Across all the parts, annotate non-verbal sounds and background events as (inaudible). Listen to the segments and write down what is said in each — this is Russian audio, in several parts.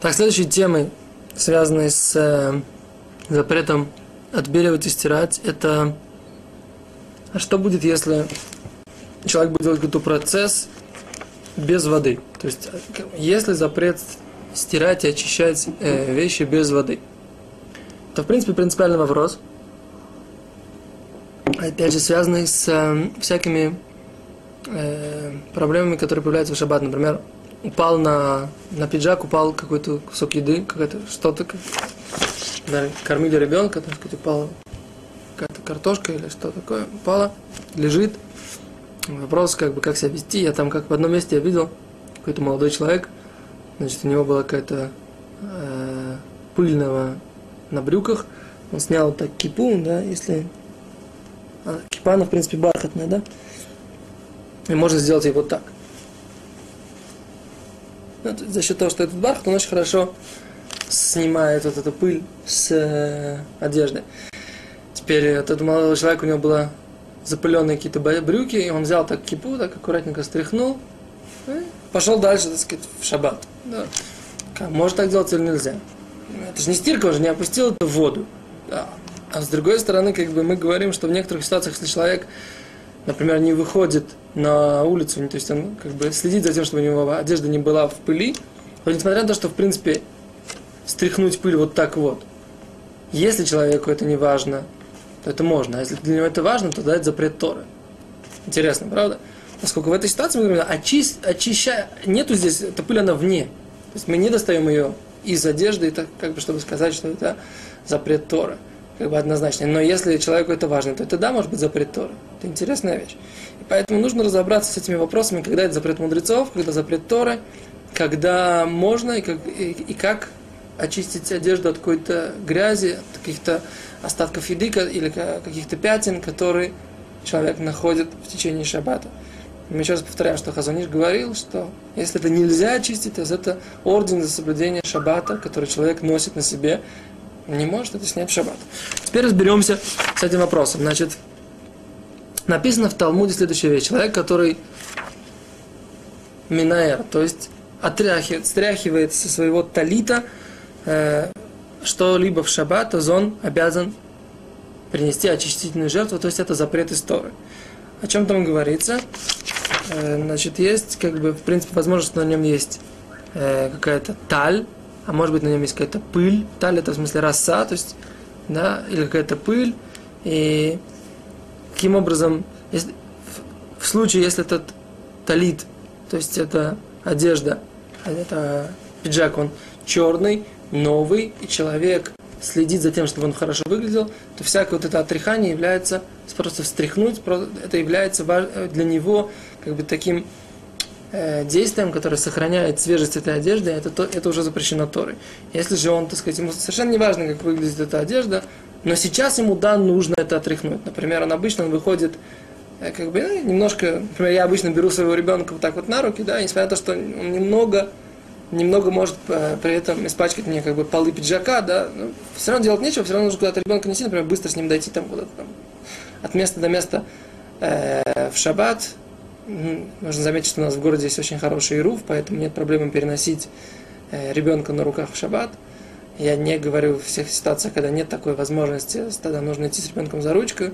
Так, следующей темой, связанной с э, запретом отбеливать и стирать, это а что будет, если человек будет делать какой-то процесс без воды? То есть, если запрет стирать и очищать э, вещи без воды, то, в принципе, принципиальный вопрос, опять же, связанный с э, всякими э, проблемами, которые появляются в шаббат. Например, упал на, на пиджак, упал какой-то кусок еды, какая-то что-то, кормили ребенка, так сказать, упала какая-то картошка или что такое, упала, лежит. Вопрос, как бы, как себя вести. Я там, как в одном месте я видел, какой-то молодой человек, значит, у него была какая-то э, пыльного на брюках, он снял так кипу, да, если... А, кипа, в принципе, бархатная, да? И можно сделать ее вот так – ну, за счет того, что этот бархат, он очень хорошо снимает вот эту пыль с э, одежды. Теперь этот молодой человек, у него было запыленные какие-то брюки, и он взял так кипу, так аккуратненько стряхнул, и пошел дальше, так сказать, в шаббат. Да. Может так делать или нельзя? Это же не стирка, он же не опустил это в воду. Да. А с другой стороны, как бы мы говорим, что в некоторых ситуациях, если человек например, не выходит на улицу, то есть он как бы следит за тем, чтобы у него одежда не была в пыли, то несмотря на то, что в принципе стряхнуть пыль вот так вот, если человеку это не важно, то это можно. А если для него это важно, то дать запрет Торы. Интересно, правда? Поскольку в этой ситуации мы говорим, очи, очищая, нету здесь, эта пыль, она вне. То есть мы не достаем ее из одежды, так, как бы, чтобы сказать, что это запрет Торы как бы однозначно. Но если человеку это важно, то это да, может быть запрет Торы. Это интересная вещь. И поэтому нужно разобраться с этими вопросами, когда это запрет мудрецов, когда запрет Торы, когда можно и как, и, и как очистить одежду от какой-то грязи, от каких-то остатков еды или каких-то пятен, которые человек находит в течение шаббата. Мы еще раз повторяем, что Хазаниш говорил, что если это нельзя очистить, то это орден за соблюдение шаббата, который человек носит на себе, не может это снять в шаббат. Теперь разберемся с этим вопросом. Значит, написано в Талмуде следующая вещь. Человек, который минаэр, то есть отряхивает, стряхивает со своего талита э, что-либо в шаббат, то он обязан принести очистительную жертву, то есть это запрет истории. О чем там говорится? Э, значит, есть, как бы, в принципе, возможность, что на нем есть э, какая-то таль, а может быть на нем есть какая-то пыль, таль это в смысле роса, то есть, да, или какая-то пыль, и каким образом, если, в, в случае, если этот талит, то есть это одежда, это пиджак, он черный, новый, и человек следит за тем, чтобы он хорошо выглядел, то всякое вот это отряхание является просто встряхнуть, это является для него как бы таким действием, которое сохраняет свежесть этой одежды, это, то, это уже запрещено Торой. Если же он, так сказать, ему совершенно не важно, как выглядит эта одежда, но сейчас ему, да, нужно это отряхнуть. Например, он обычно выходит э, как бы ну, немножко, например, я обычно беру своего ребенка вот так вот на руки, да, несмотря на то, что он немного, немного может э, при этом испачкать мне как бы полы пиджака, да, но все равно делать нечего, все равно нужно куда-то ребенка нести, например, быстро с ним дойти там куда-то там от места до места э, в шаббат, Нужно заметить, что у нас в городе есть очень хороший руф, поэтому нет проблемы переносить э, ребенка на руках в шаббат. Я не говорю в всех ситуациях, когда нет такой возможности, тогда нужно идти с ребенком за ручку.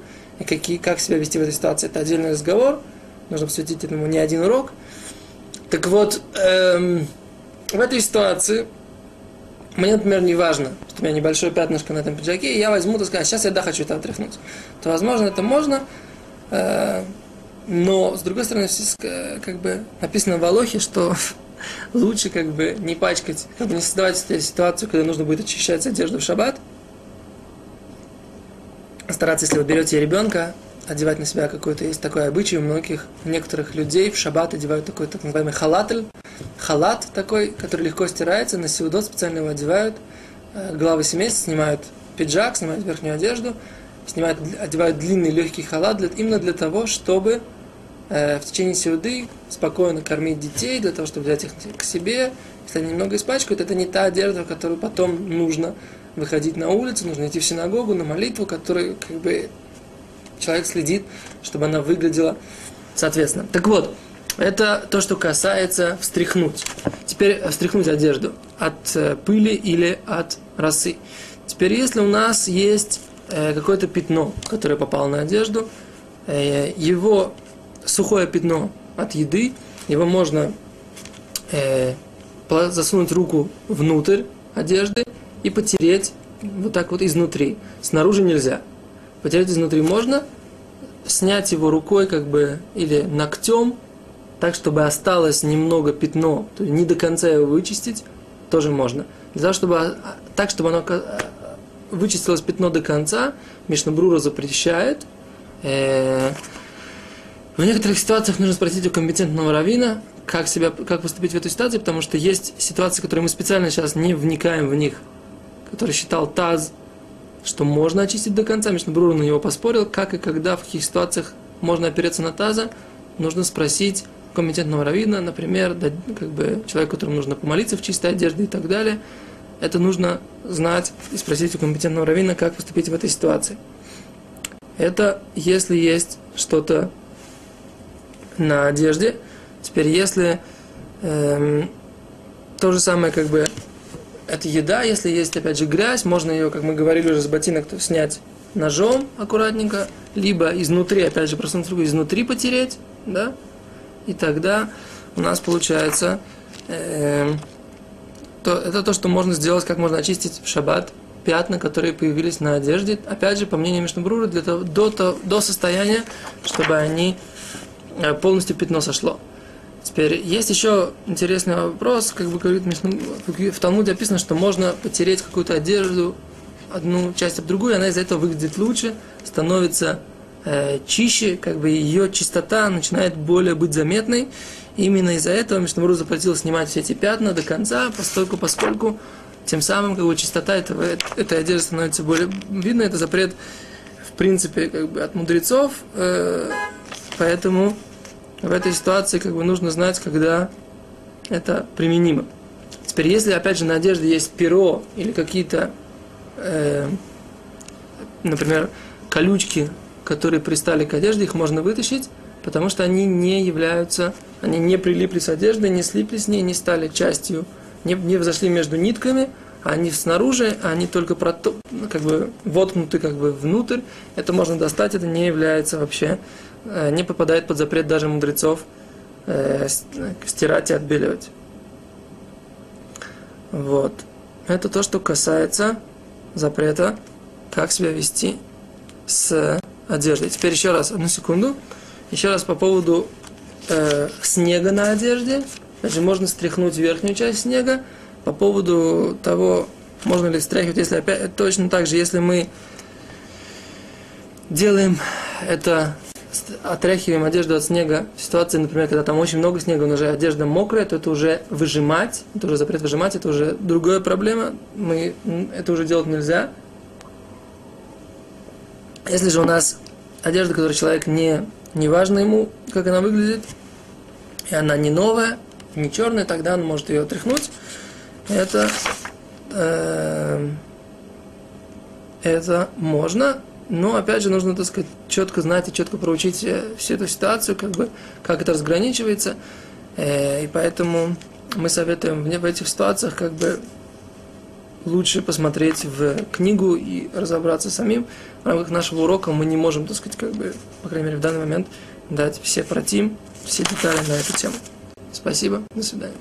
И какие, как себя вести в этой ситуации, это отдельный разговор. Нужно посвятить этому не один урок. Так вот, эм, в этой ситуации мне, например, не важно, что у меня небольшое пятнышко на этом пиджаке, и я возьму, так сказать, сейчас я да хочу это отряхнуть. То, возможно, это можно, э, но, с другой стороны, как бы написано в Алохе, что (laughs) лучше как бы не пачкать, как бы не создавать ситуацию, когда нужно будет очищать одежду в шаббат. Стараться, если вы берете ребенка, одевать на себя какой-то, есть такой обычай у многих, у некоторых людей в шаббат одевают такой так называемый халатль, халат такой, который легко стирается, на сеудот специально его одевают, э, главы семейства снимают пиджак, снимают верхнюю одежду, снимают, одевают длинный легкий халат для, именно для того, чтобы в течение сеуды спокойно кормить детей, для того, чтобы взять их к себе. Если они немного испачкают, это не та одежда, которую потом нужно выходить на улицу, нужно идти в синагогу, на молитву, которой как бы человек следит, чтобы она выглядела соответственно. Так вот, это то, что касается встряхнуть. Теперь встряхнуть одежду. от э, пыли или от росы. Теперь, если у нас есть э, какое-то пятно, которое попало на одежду, э, его сухое пятно от еды, его можно засунуть руку внутрь одежды и потереть вот так вот изнутри. Снаружи нельзя. Потереть изнутри можно, снять его рукой как бы или ногтем, так, чтобы осталось немного пятно, то есть не до конца его вычистить, тоже можно. Для того, чтобы, а, так, чтобы оно вычистилось пятно до конца, Мишнабрура запрещает. Э, в некоторых ситуациях нужно спросить у компетентного равина, как, себя, как поступить в этой ситуации, потому что есть ситуации, которые мы специально сейчас не вникаем в них, который считал Таз, что можно очистить до конца. Мишнабрура на него поспорил, как и когда, в каких ситуациях можно опереться на Таза, нужно спросить компетентного равина, например, как бы человек, которому нужно помолиться в чистой одежде и так далее. Это нужно знать и спросить у компетентного равина, как поступить в этой ситуации. Это если есть что-то на одежде. Теперь, если эм, то же самое, как бы, это еда, если есть, опять же, грязь, можно ее, как мы говорили уже с ботинок, то снять ножом аккуратненько, либо изнутри, опять же, руку, изнутри потереть, да, и тогда у нас получается э, то, это то, что можно сделать, как можно очистить в шаббат пятна, которые появились на одежде, опять же, по мнению Мишнабрура, для того, до, до, до состояния, чтобы они полностью пятно сошло. Теперь есть еще интересный вопрос, как бы говорит в Талмуде описано, что можно потереть какую-то одежду, одну часть об другую, и она из-за этого выглядит лучше, становится э, чище, как бы ее чистота начинает более быть заметной. Именно из-за этого Мишнамру запретил снимать все эти пятна до конца, поскольку, поскольку тем самым как бы, чистота этого, этой одежды становится более видно. Это запрет, в принципе, как бы, от мудрецов. Э, поэтому в этой ситуации как бы, нужно знать, когда это применимо. Теперь, если, опять же, на одежде есть перо или какие-то, э, например, колючки которые пристали к одежде, их можно вытащить, потому что они не являются, они не прилипли с одеждой, не слиплись с ней, не стали частью, не, не взошли между нитками, они снаружи, они только прото, как бы воткнуты как бы внутрь. Это можно достать, это не является вообще, э, не попадает под запрет даже мудрецов э, стирать и отбеливать. Вот. Это то, что касается запрета, как себя вести с одежды. Теперь еще раз, одну секунду. Еще раз по поводу э, снега на одежде. Значит, можно стряхнуть верхнюю часть снега. По поводу того, можно ли стряхивать, если опять точно так же, если мы делаем это, отряхиваем одежду от снега в ситуации, например, когда там очень много снега, но уже одежда мокрая, то это уже выжимать, это уже запрет выжимать, это уже другая проблема, мы, это уже делать нельзя. Если же у нас одежда, которую человек не, не важно ему, как она выглядит, и она не новая, не черная, тогда он может ее отряхнуть. Это, э, это можно, но опять же нужно, так сказать, четко знать и четко проучить всю эту ситуацию, как бы, как это разграничивается. Э, и поэтому мы советуем в этих ситуациях как бы лучше посмотреть в книгу и разобраться самим. В рамках нашего урока мы не можем, так сказать, как бы, по крайней мере, в данный момент дать все протим, все детали на эту тему. Спасибо, до свидания.